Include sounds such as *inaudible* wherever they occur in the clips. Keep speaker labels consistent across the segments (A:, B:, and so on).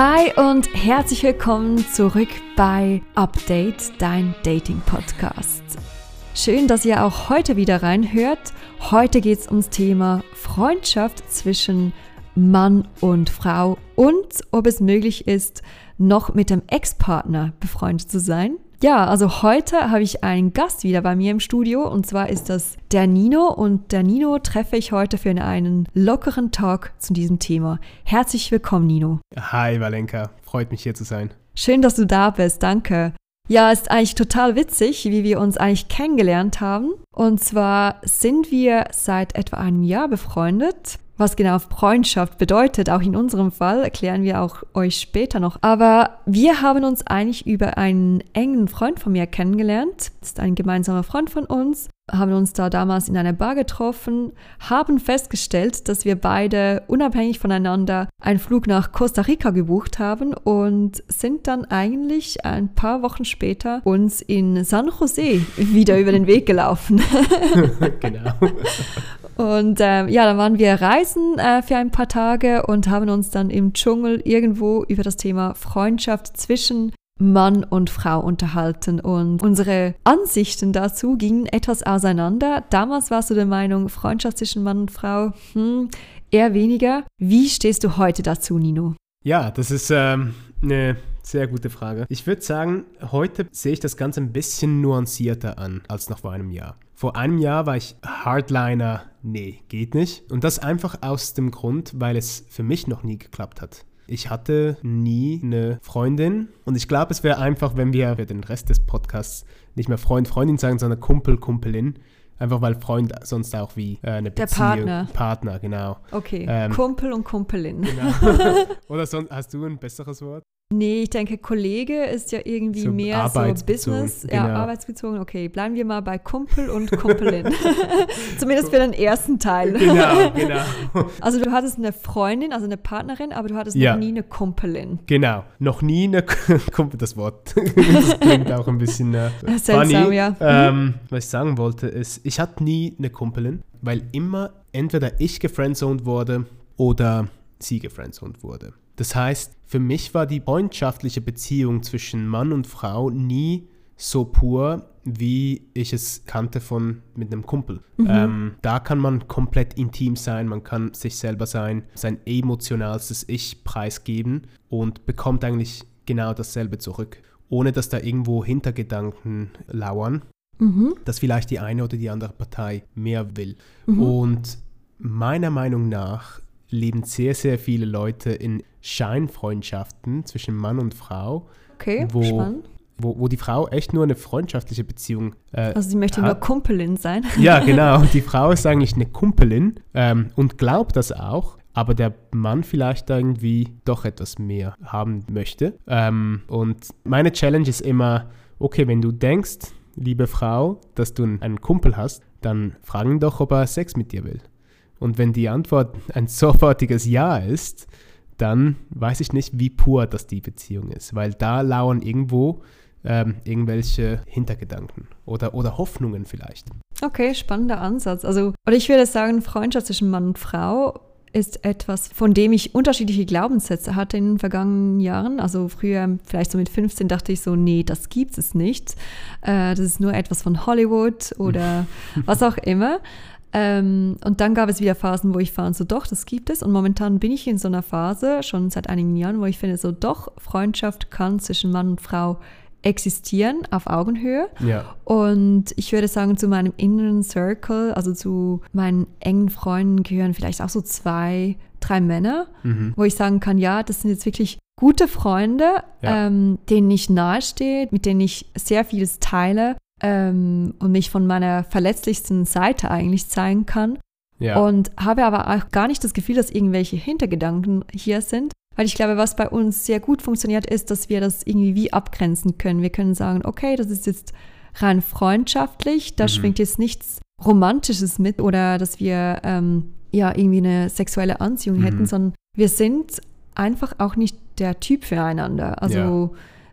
A: Hi und herzlich willkommen zurück bei Update, dein Dating-Podcast. Schön, dass ihr auch heute wieder reinhört. Heute geht es ums Thema Freundschaft zwischen Mann und Frau und ob es möglich ist, noch mit dem Ex-Partner befreundet zu sein. Ja, also heute habe ich einen Gast wieder bei mir im Studio und zwar ist das der Nino und der Nino treffe ich heute für einen lockeren Talk zu diesem Thema. Herzlich willkommen, Nino.
B: Hi, Valenka. Freut mich hier zu sein.
A: Schön, dass du da bist. Danke. Ja, ist eigentlich total witzig, wie wir uns eigentlich kennengelernt haben. Und zwar sind wir seit etwa einem Jahr befreundet. Was genau Freundschaft bedeutet, auch in unserem Fall, erklären wir auch euch später noch. Aber wir haben uns eigentlich über einen engen Freund von mir kennengelernt. Das ist ein gemeinsamer Freund von uns. Haben uns da damals in einer Bar getroffen, haben festgestellt, dass wir beide unabhängig voneinander einen Flug nach Costa Rica gebucht haben und sind dann eigentlich ein paar Wochen später uns in San Jose *laughs* wieder über den Weg gelaufen. *laughs* genau. Und äh, ja, dann waren wir reisen äh, für ein paar Tage und haben uns dann im Dschungel irgendwo über das Thema Freundschaft zwischen Mann und Frau unterhalten und unsere Ansichten dazu gingen etwas auseinander. Damals warst du der Meinung, Freundschaft zwischen Mann und Frau, hm, eher weniger. Wie stehst du heute dazu, Nino?
B: Ja, das ist ähm, eine sehr gute Frage. Ich würde sagen, heute sehe ich das Ganze ein bisschen nuancierter an als noch vor einem Jahr. Vor einem Jahr war ich Hardliner, nee, geht nicht. Und das einfach aus dem Grund, weil es für mich noch nie geklappt hat. Ich hatte nie eine Freundin und ich glaube, es wäre einfach, wenn wir für den Rest des Podcasts nicht mehr Freund, Freundin sagen, sondern Kumpel, Kumpelin. Einfach weil Freund sonst auch wie äh, eine Beziehung.
A: Der Partner.
B: Partner, genau.
A: Okay, ähm, Kumpel und Kumpelin.
B: Genau. *laughs* Oder sonst, hast du ein besseres Wort?
A: Nee, ich denke, Kollege ist ja irgendwie so mehr so Business, genau. ja, arbeitsbezogen. Okay, bleiben wir mal bei Kumpel und Kumpelin. *laughs* Zumindest für den ersten Teil.
B: Genau, genau. *laughs*
A: Also du hattest eine Freundin, also eine Partnerin, aber du hattest ja. noch nie eine Kumpelin.
B: Genau, noch nie eine *laughs* Kumpel, das Wort. das klingt auch ein bisschen äh, Seltsam, funny. ja. Ähm, was ich sagen wollte ist, ich hatte nie eine Kumpelin, weil immer entweder ich gefriendzoned wurde oder sie gefriendzoned wurde. Das heißt, für mich war die freundschaftliche Beziehung zwischen Mann und Frau nie so pur, wie ich es kannte von mit einem Kumpel. Mhm. Ähm, da kann man komplett intim sein, man kann sich selber sein, sein emotionalstes Ich preisgeben und bekommt eigentlich genau dasselbe zurück, ohne dass da irgendwo Hintergedanken lauern, mhm. dass vielleicht die eine oder die andere Partei mehr will. Mhm. Und meiner Meinung nach leben sehr, sehr viele Leute in Scheinfreundschaften zwischen Mann und Frau.
A: Okay, wo, spannend.
B: Wo, wo die Frau echt nur eine freundschaftliche Beziehung
A: äh, Also sie möchte hat. nur Kumpelin sein. *laughs*
B: Ja, genau. *laughs* Die Frau ist eigentlich eine Kumpelin ähm, und glaubt das auch, aber der Mann vielleicht irgendwie doch etwas mehr haben möchte. Ähm, und meine Challenge ist immer, okay, wenn du denkst, liebe Frau, dass du einen Kumpel hast, dann frag ihn doch, ob er Sex mit dir will. Und wenn die Antwort ein sofortiges Ja ist, dann weiß ich nicht, wie pur das die Beziehung ist, weil da lauern irgendwo ähm, irgendwelche Hintergedanken oder, oder Hoffnungen vielleicht.
A: Okay, spannender Ansatz. Also, oder ich würde sagen, Freundschaft zwischen Mann und Frau ist etwas, von dem ich unterschiedliche Glaubenssätze hatte in den vergangenen Jahren. Also früher, vielleicht so mit 15, dachte ich so, nee, das gibt es nicht. Äh, das ist nur etwas von Hollywood oder *laughs* was auch immer. Ähm, und dann gab es wieder Phasen, wo ich fand, so doch, das gibt es. Und momentan bin ich in so einer Phase, schon seit einigen Jahren, wo ich finde, so doch, Freundschaft kann zwischen Mann und Frau existieren auf Augenhöhe. Ja. Und ich würde sagen, zu meinem inneren Circle, also zu meinen engen Freunden gehören vielleicht auch so zwei, drei Männer, mhm. wo ich sagen kann, ja, das sind jetzt wirklich gute Freunde, ja. ähm, denen ich nahestehe, mit denen ich sehr vieles teile ähm, und mich von meiner verletzlichsten Seite eigentlich zeigen kann. Ja. Und habe aber auch gar nicht das Gefühl, dass irgendwelche Hintergedanken hier sind. Weil ich glaube, was bei uns sehr gut funktioniert, ist, dass wir das irgendwie wie abgrenzen können. Wir können sagen, okay, das ist jetzt rein freundschaftlich, da mhm. schwingt jetzt nichts Romantisches mit oder dass wir ähm, ja irgendwie eine sexuelle Anziehung mhm. hätten, sondern wir sind einfach auch nicht der Typ füreinander. Also ja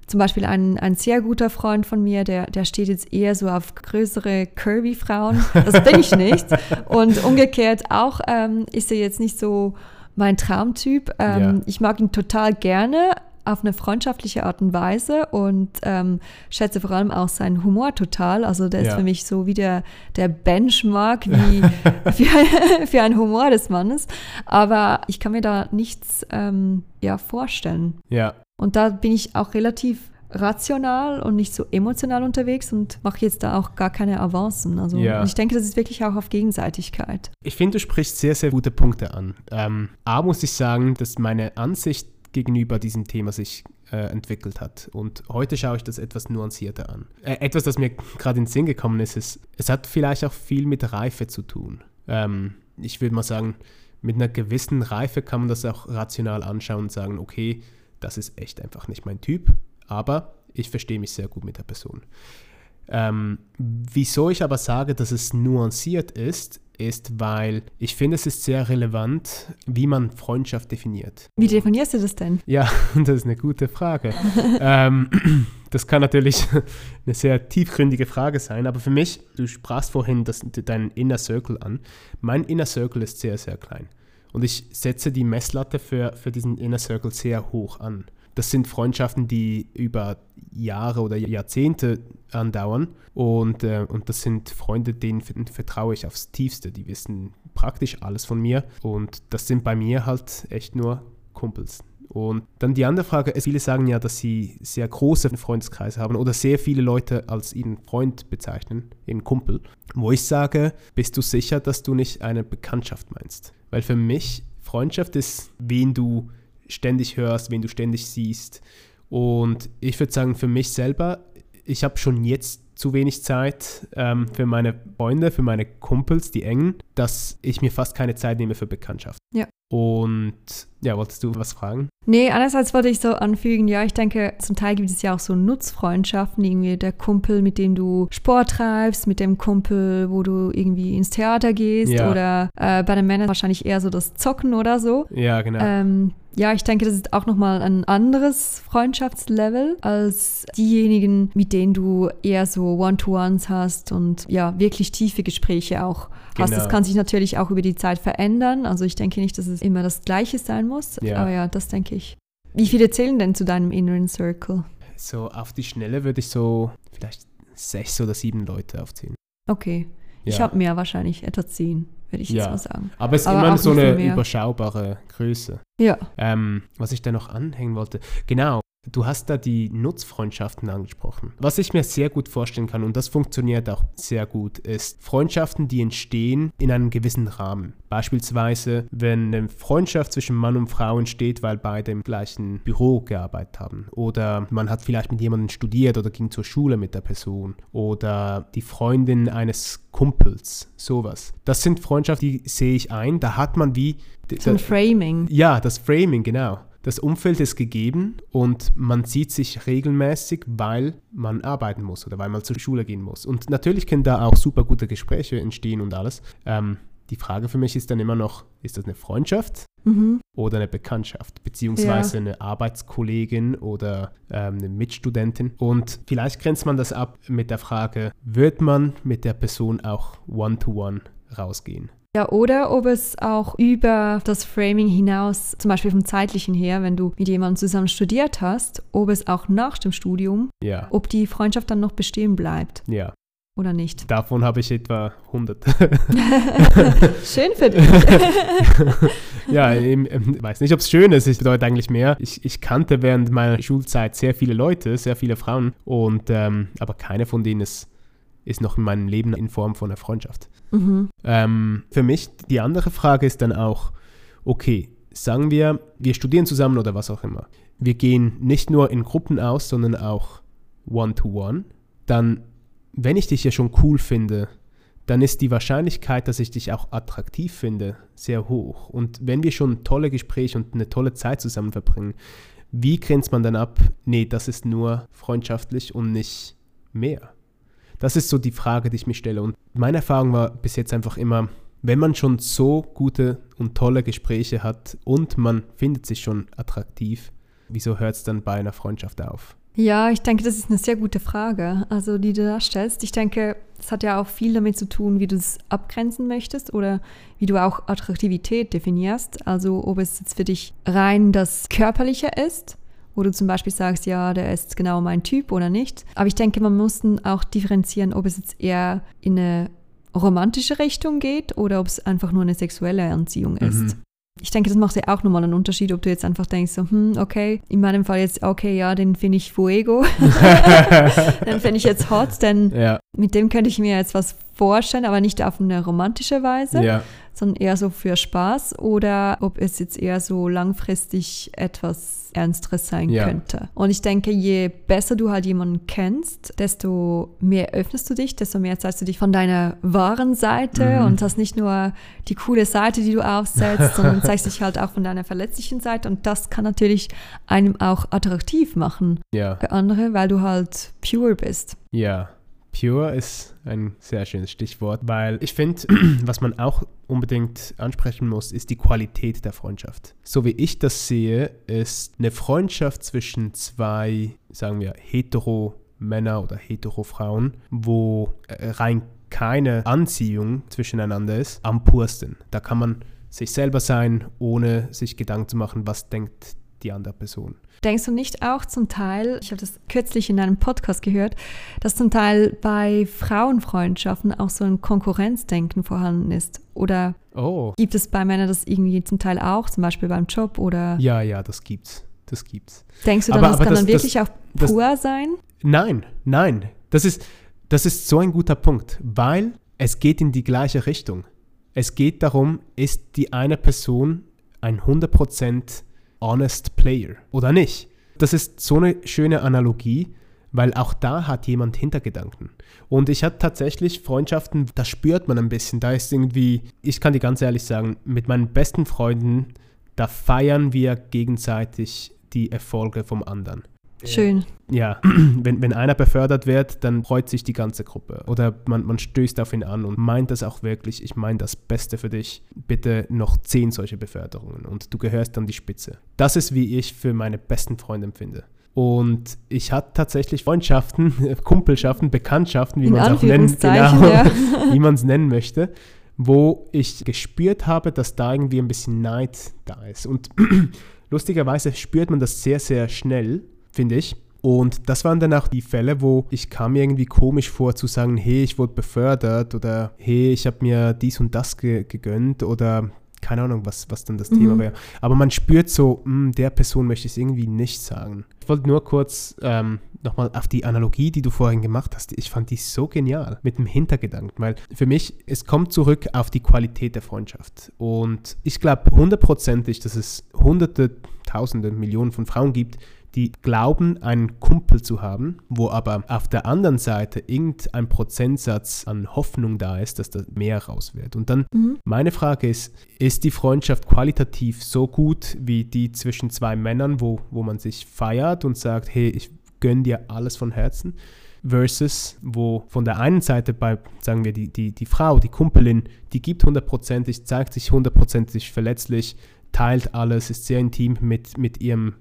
A: zum Beispiel ein, ein sehr guter Freund von mir, der, der steht jetzt eher so auf größere Curvy-Frauen. Das bin ich nicht. Und umgekehrt auch ähm, ist er jetzt nicht so mein Traumtyp. Ähm, ja. Ich mag ihn total gerne auf eine freundschaftliche Art und Weise und ähm, schätze vor allem auch seinen Humor total. Also der ja. ist für mich so wie der, der Benchmark wie *laughs* für, für einen Humor des Mannes. Aber ich kann mir da nichts ähm, ja, vorstellen.
B: Ja.
A: Und da bin ich auch relativ rational und nicht so emotional unterwegs und mache jetzt da auch gar keine Avancen. Also ja. ich denke, das ist wirklich auch auf Gegenseitigkeit.
B: Ich finde, du sprichst sehr, sehr gute Punkte an. Ähm, A muss ich sagen, dass meine Ansicht gegenüber diesem Thema sich äh, entwickelt hat. Und heute schaue ich das etwas nuancierter an. Äh, etwas, das mir gerade in den Sinn gekommen ist, ist, es hat vielleicht auch viel mit Reife zu tun. Ähm, ich würde mal sagen, mit einer gewissen Reife kann man das auch rational anschauen und sagen, okay, das ist echt einfach nicht mein Typ, aber ich verstehe mich sehr gut mit der Person. Ähm, wieso ich aber sage, dass es nuanciert ist, ist, weil ich finde, es ist sehr relevant, wie man Freundschaft definiert.
A: Wie definierst du das denn?
B: Ja, *laughs* das ist eine gute Frage. *laughs* ähm, *clears throat* das kann natürlich *laughs* eine sehr tiefgründige Frage sein, aber für mich, du sprachst vorhin das, deinen Inner Circle an. Mein Inner Circle ist sehr, sehr klein. Und ich setze die Messlatte für, für diesen Inner Circle sehr hoch an. Das sind Freundschaften, die über Jahre oder Jahrzehnte andauern. Und, äh, und das sind Freunde, denen vertraue ich aufs Tiefste. Die wissen praktisch alles von mir. Und das sind bei mir halt echt nur Kumpels. Und dann die andere Frage, viele sagen ja, dass sie sehr große Freundeskreise haben oder sehr viele Leute als ihren Freund bezeichnen, ihren Kumpel. Wo ich sage, bist du sicher, dass du nicht eine Bekanntschaft meinst? Weil für mich Freundschaft ist, wen du ständig hörst, wen du ständig siehst. Und ich würde sagen, für mich selber, ich habe schon jetzt zu wenig Zeit ähm, für meine Freunde, für meine Kumpels, die engen, dass ich mir fast keine Zeit nehme für Bekanntschaft.
A: Ja.
B: Und ja, wolltest du was fragen?
A: Nee, einerseits wollte ich so anfügen, ja, ich denke, zum Teil gibt es ja auch so Nutzfreundschaften, irgendwie der Kumpel, mit dem du Sport treibst, mit dem Kumpel, wo du irgendwie ins Theater gehst ja. oder äh, bei den Männern wahrscheinlich eher so das Zocken oder so.
B: Ja, genau.
A: Ähm, ja, ich denke, das ist auch nochmal ein anderes Freundschaftslevel als diejenigen, mit denen du eher so One-to-Ones hast und ja, wirklich tiefe Gespräche auch hast. Genau. Das kann sich natürlich auch über die Zeit verändern. Also ich denke nicht, dass es immer das Gleiche sein muss. Ja. Aber ja, das denke ich. Wie viele zählen denn zu deinem inneren Circle?
B: So auf die Schnelle würde ich so vielleicht sechs oder sieben Leute aufzählen.
A: Okay. Ja. Ich habe mehr wahrscheinlich, etwa zehn würde ich ja. jetzt mal sagen.
B: Aber es ist Aber immer so eine überschaubare Größe.
A: Ja.
B: Ähm, was ich da noch anhängen wollte, genau, Du hast da die Nutzfreundschaften angesprochen. Was ich mir sehr gut vorstellen kann, und das funktioniert auch sehr gut, ist Freundschaften, die entstehen in einem gewissen Rahmen. Beispielsweise, wenn eine Freundschaft zwischen Mann und Frau entsteht, weil beide im gleichen Büro gearbeitet haben. Oder man hat vielleicht mit jemandem studiert oder ging zur Schule mit der Person. Oder die Freundin eines Kumpels, sowas. Das sind Freundschaften, die sehe ich ein. Da hat man wie...
A: So ein Framing.
B: Ja, das Framing, genau das Umfeld ist gegeben und man sieht sich regelmäßig, weil man arbeiten muss oder weil man zur Schule gehen muss. Und natürlich können da auch super gute Gespräche entstehen und alles. Ähm, die Frage für mich ist dann immer noch, ist das eine Freundschaft mhm. oder eine Bekanntschaft, beziehungsweise ja. eine Arbeitskollegin oder ähm, eine Mitstudentin? Und vielleicht grenzt man das ab mit der Frage, wird man mit der Person auch one-to-one -one rausgehen?
A: Ja, oder ob es auch über das Framing hinaus, zum Beispiel vom zeitlichen her, wenn du mit jemandem zusammen studiert hast, ob es auch nach dem Studium,
B: ja.
A: ob die Freundschaft dann noch bestehen bleibt.
B: Ja.
A: Oder nicht?
B: Davon habe ich etwa 100. *laughs*
A: schön für dich. *laughs*
B: ja, ich weiß nicht, ob es schön ist. Es bedeutet eigentlich mehr. Ich, ich, kannte während meiner Schulzeit sehr viele Leute, sehr viele Frauen, und ähm, aber keine von denen ist, ist noch in meinem Leben in Form von einer Freundschaft. Mhm. Ähm, für mich, die andere Frage ist dann auch, okay, sagen wir, wir studieren zusammen oder was auch immer. Wir gehen nicht nur in Gruppen aus, sondern auch one-to-one. -one. Dann, wenn ich dich ja schon cool finde, dann ist die Wahrscheinlichkeit, dass ich dich auch attraktiv finde, sehr hoch. Und wenn wir schon tolle Gespräche und eine tolle Zeit zusammen verbringen, wie grenzt man dann ab, nee, das ist nur freundschaftlich und nicht mehr? Das ist so die Frage, die ich mir stelle. Und meine Erfahrung war bis jetzt einfach immer, wenn man schon so gute und tolle Gespräche hat und man findet sich schon attraktiv, wieso hört es dann bei einer Freundschaft auf?
A: Ja, ich denke, das ist eine sehr gute Frage, also die du da stellst. Ich denke, es hat ja auch viel damit zu tun, wie du es abgrenzen möchtest oder wie du auch Attraktivität definierst. Also ob es jetzt für dich rein das Körperliche ist, wo du zum Beispiel sagst, ja, der ist genau mein Typ oder nicht. Aber ich denke, man muss auch differenzieren, ob es jetzt eher in eine romantische Richtung geht oder ob es einfach nur eine sexuelle Anziehung ist. Mhm. Ich denke, das macht ja auch nochmal einen Unterschied, ob du jetzt einfach denkst, so, hm, okay, in meinem Fall jetzt, okay, ja, den finde ich fuego. *laughs* den finde ich jetzt hot, denn ja. mit dem könnte ich mir jetzt was vorstellen, aber nicht auf eine romantische Weise, ja. Sondern eher so für Spaß oder ob es jetzt eher so langfristig etwas Ernsteres sein ja. könnte. Und ich denke, je besser du halt jemanden kennst, desto mehr öffnest du dich, desto mehr zeigst du dich von deiner wahren Seite mhm. und hast nicht nur die coole Seite, die du aufsetzt, *laughs* sondern zeigst dich halt auch von deiner verletzlichen Seite. Und das kann natürlich einem auch attraktiv machen ja. für andere, weil du halt pure bist.
B: Ja. Pure ist ein sehr schönes Stichwort, weil ich finde, *clears throat* was man auch unbedingt ansprechen muss, ist die Qualität der Freundschaft. So wie ich das sehe, ist eine Freundschaft zwischen zwei, sagen wir, hetero Männer oder hetero Frauen, wo äh, rein keine Anziehung zwischeneinander ist, am pursten. Da kann man sich selber sein, ohne sich Gedanken zu machen, was denkt die andere Person.
A: Denkst du nicht auch zum Teil, ich habe das kürzlich in einem Podcast gehört, dass zum Teil bei Frauenfreundschaften auch so ein Konkurrenzdenken vorhanden ist? Oder oh. gibt es bei Männern das irgendwie zum Teil auch, zum Beispiel beim Job oder?
B: Ja, ja, das gibt's. Das gibt's.
A: Denkst du dann, aber, das aber kann das, dann wirklich das, auch pur das, sein?
B: Nein, nein. Das ist, das ist so ein guter Punkt, weil es geht in die gleiche Richtung. Es geht darum, ist die eine Person ein 100% honest player oder nicht. Das ist so eine schöne Analogie, weil auch da hat jemand Hintergedanken. Und ich hatte tatsächlich Freundschaften, da spürt man ein bisschen, da ist irgendwie, ich kann dir ganz ehrlich sagen, mit meinen besten Freunden, da feiern wir gegenseitig die Erfolge vom anderen.
A: Schön.
B: Ja, *clears throat* wenn, wenn einer befördert wird, dann freut sich die ganze Gruppe. Oder man, man stößt auf ihn an und meint das auch wirklich, ich meine das Beste für dich. Bitte noch zehn solche Beförderungen und du gehörst an die Spitze. Das ist, wie ich für meine besten Freunde empfinde. Und ich hatte tatsächlich Freundschaften, *laughs* Kumpelschaften, Bekanntschaften, wie man es auch nennen, genau, ja. *laughs* wie man es nennen möchte, wo ich gespürt habe, dass da irgendwie ein bisschen Neid da ist. Und *clears throat* lustigerweise spürt man das sehr, sehr schnell finde ich. Und das waren dann auch die Fälle, wo ich kam mir irgendwie komisch vor zu sagen, hey, ich wurde befördert oder hey, ich habe mir dies und das ge gegönnt oder keine Ahnung, was, was dann das mhm. Thema wäre. Aber man spürt so, mh, hm, der Person möchte ich es irgendwie nicht sagen. Ich wollte nur kurz ähm, nochmal auf die Analogie, die du vorhin gemacht hast. Ich fand die so genial mit dem Hintergedanken, weil für mich, es kommt zurück auf die Qualität der Freundschaft. Und ich glaube hundertprozentig, dass es hunderte, tausende, Millionen von Frauen gibt, die glauben, einen Kumpel zu haben, wo aber auf der anderen Seite irgendein Prozentsatz an Hoffnung da ist, dass da mehr raus wird. Und dann mhm. meine Frage ist, ist die Freundschaft qualitativ so gut wie die zwischen zwei Männern, wo, wo man sich feiert und sagt, hey, ich gönne dir alles von Herzen? versus wo von der einen Seite bei, sagen wir, die, die, die Frau, die Kumpelin, die gibt hundertprozentig, zeigt sich hundertprozentig verletzlich, teilt alles, ist sehr intim mit, mit ihrem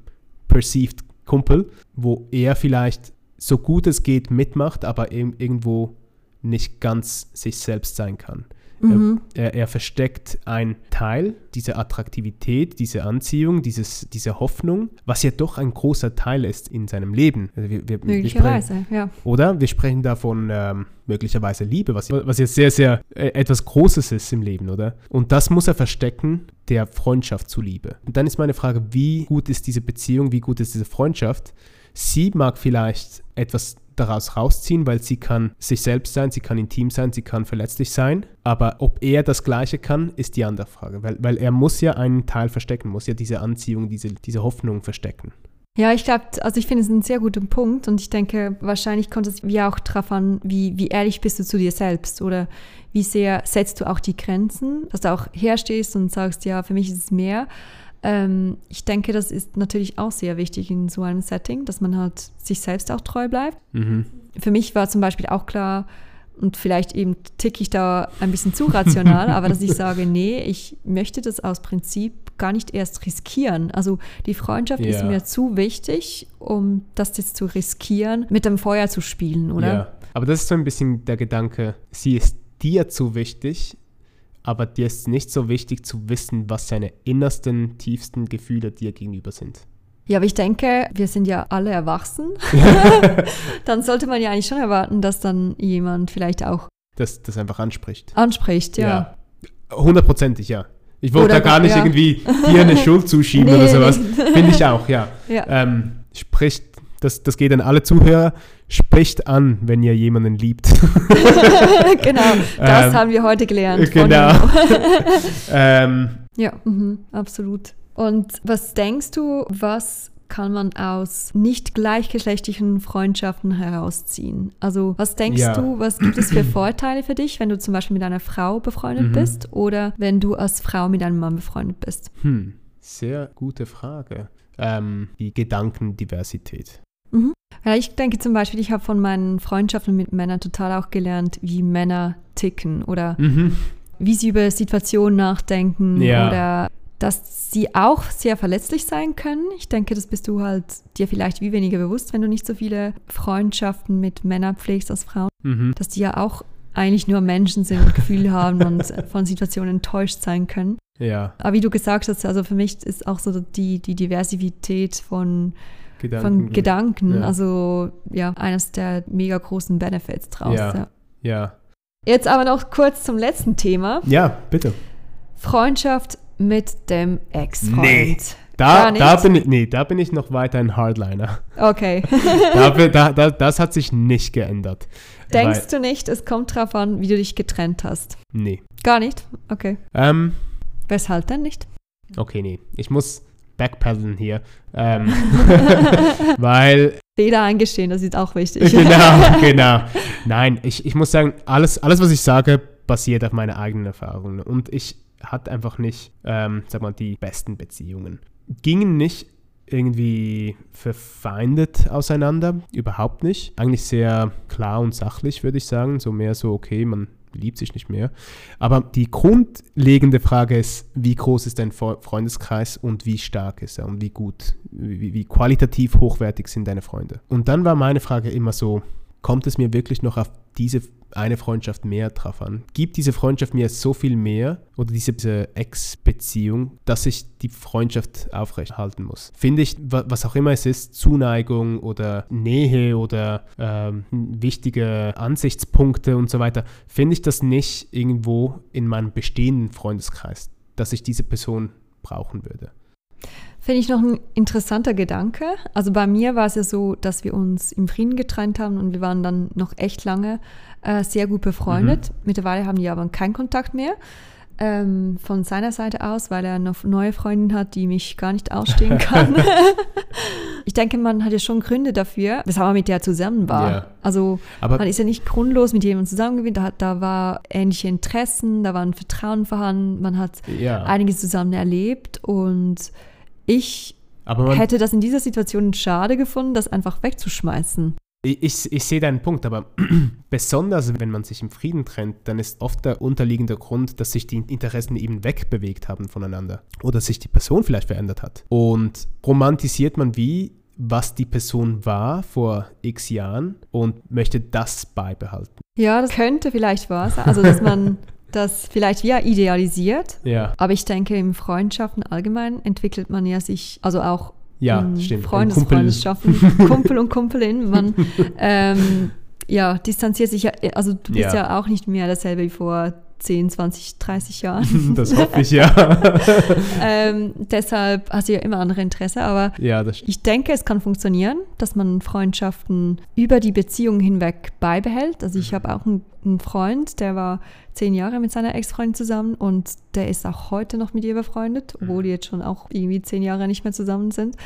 B: perceived Kumpel, wo er vielleicht so gut es geht mitmacht, aber irgendwo nicht ganz sich selbst sein kann. Mhm. Er, er, versteckt einen Teil dieser Attraktivität, diese Anziehung, dieses, diese Hoffnung, was ja doch ein großer Teil ist in seinem Leben.
A: Also wir, wir, möglicherweise,
B: wir
A: ja.
B: Oder wir sprechen davon ähm, möglicherweise Liebe, was, was jetzt sehr, sehr äh, etwas Großes ist im Leben, oder? Und das muss er verstecken, der Freundschaft zuliebe. Und dann ist meine Frage, wie gut ist diese Beziehung, wie gut ist diese Freundschaft? Sie mag vielleicht etwas daraus rausziehen, weil sie kann sich selbst sein, sie kann intim sein, sie kann verletzlich sein. Aber ob er das Gleiche kann, ist die andere Frage, weil, weil er muss ja einen Teil verstecken, muss ja diese Anziehung, diese, diese Hoffnung verstecken.
A: Ja, ich glaube, also ich finde es einen sehr guten Punkt und ich denke, wahrscheinlich kommt es wie auch darauf an, wie, wie ehrlich bist du zu dir selbst oder wie sehr setzt du auch die Grenzen, dass du auch herstehst und sagst, ja, für mich ist es mehr. Ähm, ich denke, das ist natürlich auch sehr wichtig in so einem Setting, dass man halt sich selbst auch treu bleibt. Mhm. Für mich war zum Beispiel auch klar, und vielleicht eben ticke ich da ein bisschen zu rational, *laughs* aber dass ich sage, nee, ich möchte das aus Prinzip gar nicht erst riskieren. Also die Freundschaft ja. ist mir zu wichtig, um das jetzt zu riskieren, mit dem Feuer zu spielen, oder? Ja,
B: aber das ist so ein bisschen der Gedanke, sie ist dir zu wichtig, aber dir ist nicht so wichtig zu wissen, was seine innersten, tiefsten Gefühle dir gegenüber sind.
A: Ja, aber ich denke, wir sind ja alle erwachsen. *laughs* dann sollte man ja eigentlich schon erwarten, dass dann jemand vielleicht auch
B: das, das einfach anspricht.
A: Anspricht, ja.
B: Hundertprozentig, ja. Ich wollte da gar nicht ja. irgendwie dir eine Schuld zuschieben *laughs* nee, oder sowas. Finde ich auch, ja. ja. Ähm, spricht, das, das geht an alle Zuhörer, spricht an, wenn ihr jemanden liebt. *laughs* *laughs*
A: genau, das ähm, haben wir heute gelernt.
B: Genau. *laughs* ähm,
A: ja, mh, absolut. Und was denkst du, was kann man aus nicht gleichgeschlechtlichen Freundschaften herausziehen? Also was denkst ja. du, was gibt es für Vorteile für dich, wenn du zum Beispiel mit einer Frau befreundet mhm. bist oder wenn du als Frau mit einem Mann befreundet bist?
B: Hm, sehr gute Frage. Ähm, die Gedankendiversität.
A: Ja, ich denke zum Beispiel, ich habe von meinen Freundschaften mit Männern total auch gelernt, wie Männer ticken oder mhm. wie sie über Situationen nachdenken ja. oder dass sie auch sehr verletzlich sein können. Ich denke, das bist du halt dir vielleicht wie weniger bewusst, wenn du nicht so viele Freundschaften mit Männern pflegst als Frauen, mhm. dass die ja auch eigentlich nur Menschen sind und Gefühle haben und *laughs* von Situationen enttäuscht sein können.
B: Ja.
A: Aber wie du gesagt hast, also für mich ist auch so die, die Diversität von Gedanken, von Gedanken ja. also ja, eines der mega großen Benefits draus.
B: Ja. ja. ja.
A: Jetzt aber noch kurz zum letzten Thema.
B: Ja, bitte.
A: Freundschaft mit dem Ex-Freund. Nee.
B: Da, da, bin ich, nee, da bin ich noch weiter ein Hardliner.
A: Okay. *laughs*
B: da, da, da, das hat sich nicht geändert.
A: Denkst du nicht, es kommt darauf an, wie du dich getrennt hast?
B: Nee.
A: Gar nicht? Okay.
B: Ähm,
A: Weshalb denn nicht?
B: Okay, nee. Ich muss backpedalen hier. Ähm, *laughs* *laughs* weil.
A: Fehler eingestehen, das ist auch wichtig. *laughs*
B: Genau, genau. Nein, ich, ich muss sagen, alles, alles, was ich sage, basiert auf meinen eigenen Erfahrungen. Und ich hat einfach nicht, ähm, sag mal, die besten Beziehungen. Gingen nicht irgendwie verfeindet auseinander, überhaupt nicht. Eigentlich sehr klar und sachlich, würde ich sagen. So mehr so, okay, man sich nicht mehr. Aber die grundlegende Frage ist, wie groß ist dein Freundeskreis und wie stark ist er und wie gut, wie, wie qualitativ hochwertig sind deine Freunde. Und dann war meine Frage immer so, kommt es mir wirklich noch auf diese eine Freundschaft mehr drauf an. Gibt diese Freundschaft mir so viel mehr oder diese, diese Ex-Beziehung, dass ich die Freundschaft aufrechterhalten muss? Finde ich, was auch immer es ist, Zuneigung oder Nähe oder ähm, wichtige Ansichtspunkte und so weiter, finde ich das nicht irgendwo in meinem bestehenden Freundeskreis, dass ich diese Person brauchen würde.
A: Finde ich noch ein interessanter Gedanke. Also bei mir war es ja so, dass wir uns im Frieden getrennt haben und wir waren dann noch echt lange äh, sehr gut befreundet. Mhm. Mittlerweile haben die aber keinen Kontakt mehr. Ähm, von seiner Seite aus, weil er eine neue Freundin hat, die mich gar nicht ausstehen *laughs* kann. *laughs* ich denke, man hat ja schon Gründe dafür, weshalb man mit der zusammen war. Yeah. Also aber man ist ja nicht grundlos mit jemandem zusammengewinnt. Da, da war ähnliche Interessen, da war ein Vertrauen vorhanden, man hat yeah. einiges zusammen erlebt und ich hätte das in dieser Situation schade gefunden, das einfach wegzuschmeißen.
B: Ich, ich, ich, sehe deinen Punkt, aber *clears throat* besonders wenn man sich im Frieden trennt, dann ist oft der unterliegende Grund, dass sich die Interessen eben wegbewegt haben voneinander oder sich die Person vielleicht verändert hat. Und romantisiert man wie, was die Person war vor x Jahren und möchte das beibehalten.
A: Ja, das könnte vielleicht wahr sein. Also, dass man *laughs* das vielleicht ja idealisiert.
B: Ja.
A: Aber ich denke, in Freundschaften allgemein entwickelt man ja sich, also auch
B: ja, in stimmt.
A: Freundesfreundschaften, Kumpel. Kumpel und Kumpelin, man *laughs* ähm, ja, distanziert sich ja, also du bist ja. ja auch nicht mehr dasselbe wie vor 10, 20, 30 Jahren. *laughs*
B: Das hoffe ich ja. *laughs*
A: ähm, deshalb hast du ja immer andere Interesse, aber
B: ja,
A: ich denke, es kann funktionieren, dass man Freundschaften über die Beziehung hinweg beibehält. Also ich habe auch einen, einen Freund, der war zehn Jahre mit seiner Ex-Freundin zusammen und der ist auch heute noch mit ihr befreundet, obwohl die jetzt schon auch irgendwie zehn Jahre nicht mehr zusammen sind.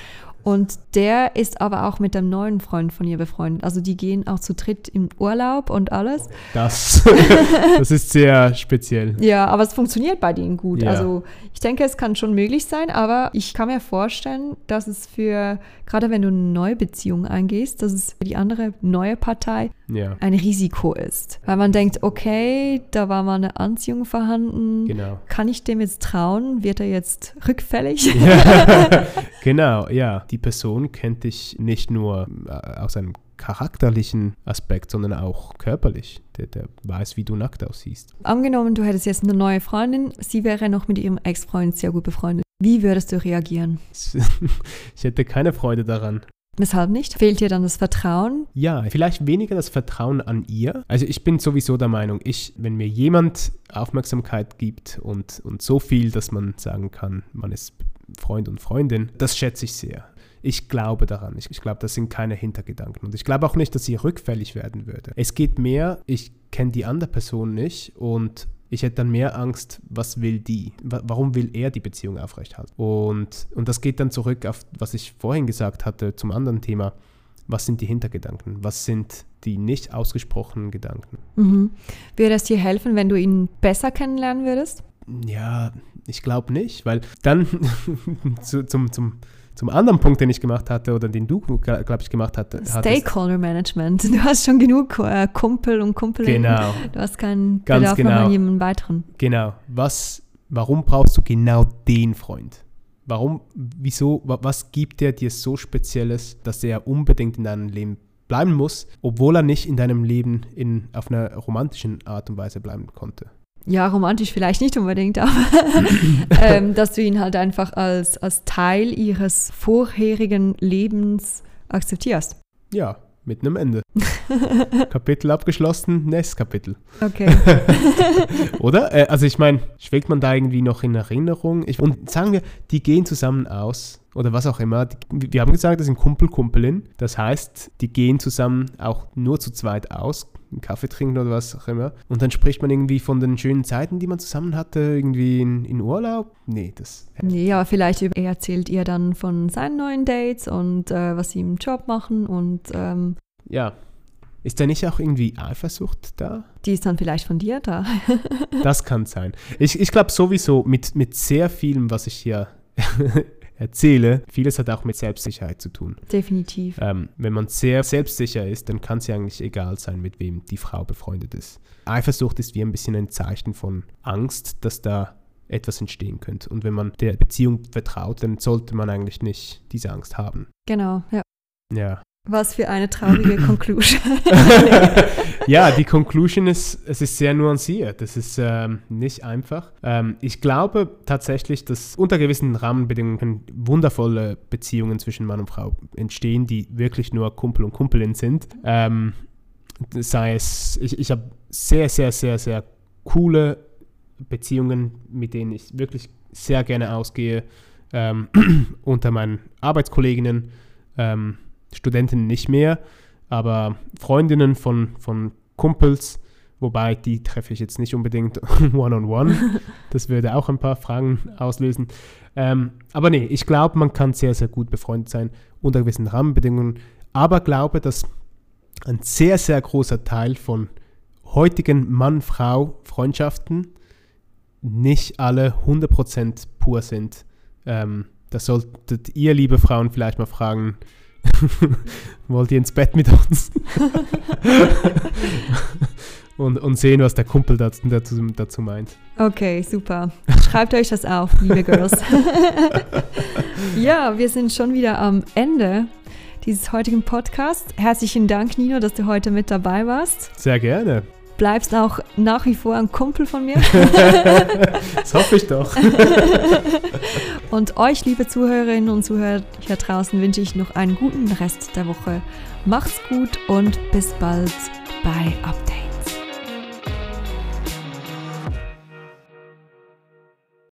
A: Und der ist aber auch mit dem neuen Freund von ihr befreundet. Also die gehen auch zu dritt im Urlaub und alles.
B: Das, *laughs* das ist sehr speziell.
A: Ja, aber es funktioniert bei denen gut. Ja. Also ich denke, es kann schon möglich sein, aber ich kann mir vorstellen, dass es für, gerade wenn du eine neue Beziehung eingehst, dass es für die andere neue Partei ja. ein Risiko ist. Weil man denkt, okay, da war mal eine Anziehung vorhanden. Genau. Kann ich dem jetzt trauen? Wird er jetzt rückfällig?
B: Ja. *laughs* genau, ja. Die Person kennt dich nicht nur äh, aus einem charakterlichen Aspekt, sondern auch körperlich. Der, der, weiß, wie du nackt aussiehst.
A: Angenommen, du hättest jetzt eine neue Freundin, sie wäre noch mit ihrem Ex-Freund sehr gut befreundet. Wie würdest du reagieren? *laughs*
B: ich hätte keine Freude daran.
A: Weshalb nicht? Fehlt dir dann das Vertrauen?
B: Ja, vielleicht weniger das Vertrauen an ihr. Also ich bin sowieso der Meinung, ich, wenn mir jemand Aufmerksamkeit gibt und, und so viel, dass man sagen kann, man ist Freund und Freundin, das schätze ich sehr. Ich glaube daran. Ich, ich glaube, das sind keine Hintergedanken. Und ich glaube auch nicht, dass sie rückfällig werden würde. Es geht mehr, ich kenne die andere Person nicht und ich hätte dann mehr Angst, was will die? Warum will er die Beziehung aufrechthalten? Und, und das geht dann zurück auf, was ich vorhin gesagt hatte zum anderen Thema. Was sind die Hintergedanken? Was sind die nicht ausgesprochenen Gedanken?
A: Mhm. Würde es dir helfen, wenn du ihn besser kennenlernen würdest?
B: Ja, ich glaube nicht, weil dann *laughs* zu, zum, zum, zum anderen Punkt, den ich gemacht hatte oder den du, glaube ich, gemacht hatte.
A: Stakeholder Management. Du hast schon genug äh, Kumpel und Kumpelinnen.
B: Genau.
A: Du hast keinen Ganz Bedarf genau. an jemanden weiteren.
B: Genau. Was, warum brauchst du genau den Freund? Warum, wieso, was gibt der dir so Spezielles, dass er unbedingt in deinem Leben bleiben muss, obwohl er nicht in deinem Leben in, auf einer romantischen Art und Weise bleiben konnte?
A: Ja, romantisch vielleicht nicht unbedingt, aber *laughs* ähm, dass du ihn halt einfach als, als Teil ihres vorherigen Lebens akzeptierst.
B: Ja, mit einem Ende. *laughs* Kapitel abgeschlossen, nächstes Kapitel.
A: Okay. *laughs*
B: Oder? Äh, also ich meine, schwelgt man da irgendwie noch in Erinnerung? Ich, und sagen wir, die gehen zusammen aus oder was auch immer. Wir haben gesagt, das sind Kumpel, Kumpelin. Das heißt, die gehen zusammen auch nur zu zweit aus, einen Kaffee trinken oder was auch immer. Und dann spricht man irgendwie von den schönen Zeiten, die man zusammen hatte, irgendwie in, in Urlaub. Nee, das.
A: Nee, ja, vielleicht erzählt ihr dann von seinen neuen Dates und äh, was sie im Job machen und. Ähm,
B: ja. Ist da nicht auch irgendwie Eifersucht da?
A: Die ist dann vielleicht von dir da.
B: das kann sein. Ich, ich glaube sowieso mit, mit sehr vielem, was ich hier erzähle, vieles hat auch mit Selbstsicherheit zu tun.
A: Definitiv.
B: Ähm, wenn man sehr selbstsicher ist, dann kann es ja eigentlich egal sein, mit wem die Frau befreundet ist. Eifersucht ist wie ein bisschen ein Zeichen von Angst, dass da etwas entstehen könnte. Und wenn man der Beziehung vertraut, dann sollte man eigentlich nicht diese Angst haben.
A: Genau, ja.
B: Ja.
A: Was für eine traurige *clears throat* Conclusion. *laughs*
B: ja, die Conclusion ist, es ist sehr nuanciert. Es ist ähm, nicht einfach. Ähm, ich glaube tatsächlich, dass unter gewissen Rahmenbedingungen wundervolle Beziehungen zwischen Mann und Frau entstehen, die wirklich nur Kumpel und Kumpelin sind. Ähm, sei es, ich, ich habe sehr, sehr, sehr, sehr coole Beziehungen, mit denen ich wirklich sehr gerne ausgehe, ähm, *clears throat* unter meinen Arbeitskolleginnen. Studentinnen nicht mehr, aber Freundinnen von, von Kumpels, wobei die treffe ich jetzt nicht unbedingt *laughs* one-on-one. -on *laughs* -one. Das würde auch ein paar Fragen auslösen. Ähm, aber nee, ich glaube, man kann sehr, sehr gut befreundet sein unter gewissen Rahmenbedingungen, aber glaube, dass ein sehr, sehr großer Teil von heutigen Mann-Frau-Freundschaften nicht alle 100% pur sind. Ähm, das solltet ihr, liebe Frauen, vielleicht mal fragen, wollt ihr ins Bett mit uns? und, und sehen, was der Kumpel dazu, dazu, meint.
A: Okay, super. Schreibt euch das auf, liebe Girls. *laughs* ja, wir sind schon wieder am Ende dieses heutigen Podcasts. Herzlichen Dank, Nino, dass du heute mit dabei warst.
B: Sehr gerne
A: bleibst auch nach wie vor ein Kumpel von mir. *laughs*
B: das hoffe ich doch. *laughs*
A: und euch, liebe Zuhörerinnen und Zuhörer hier draußen, wünsche ich noch einen guten Rest der Woche. Macht's gut und bis bald bei Update.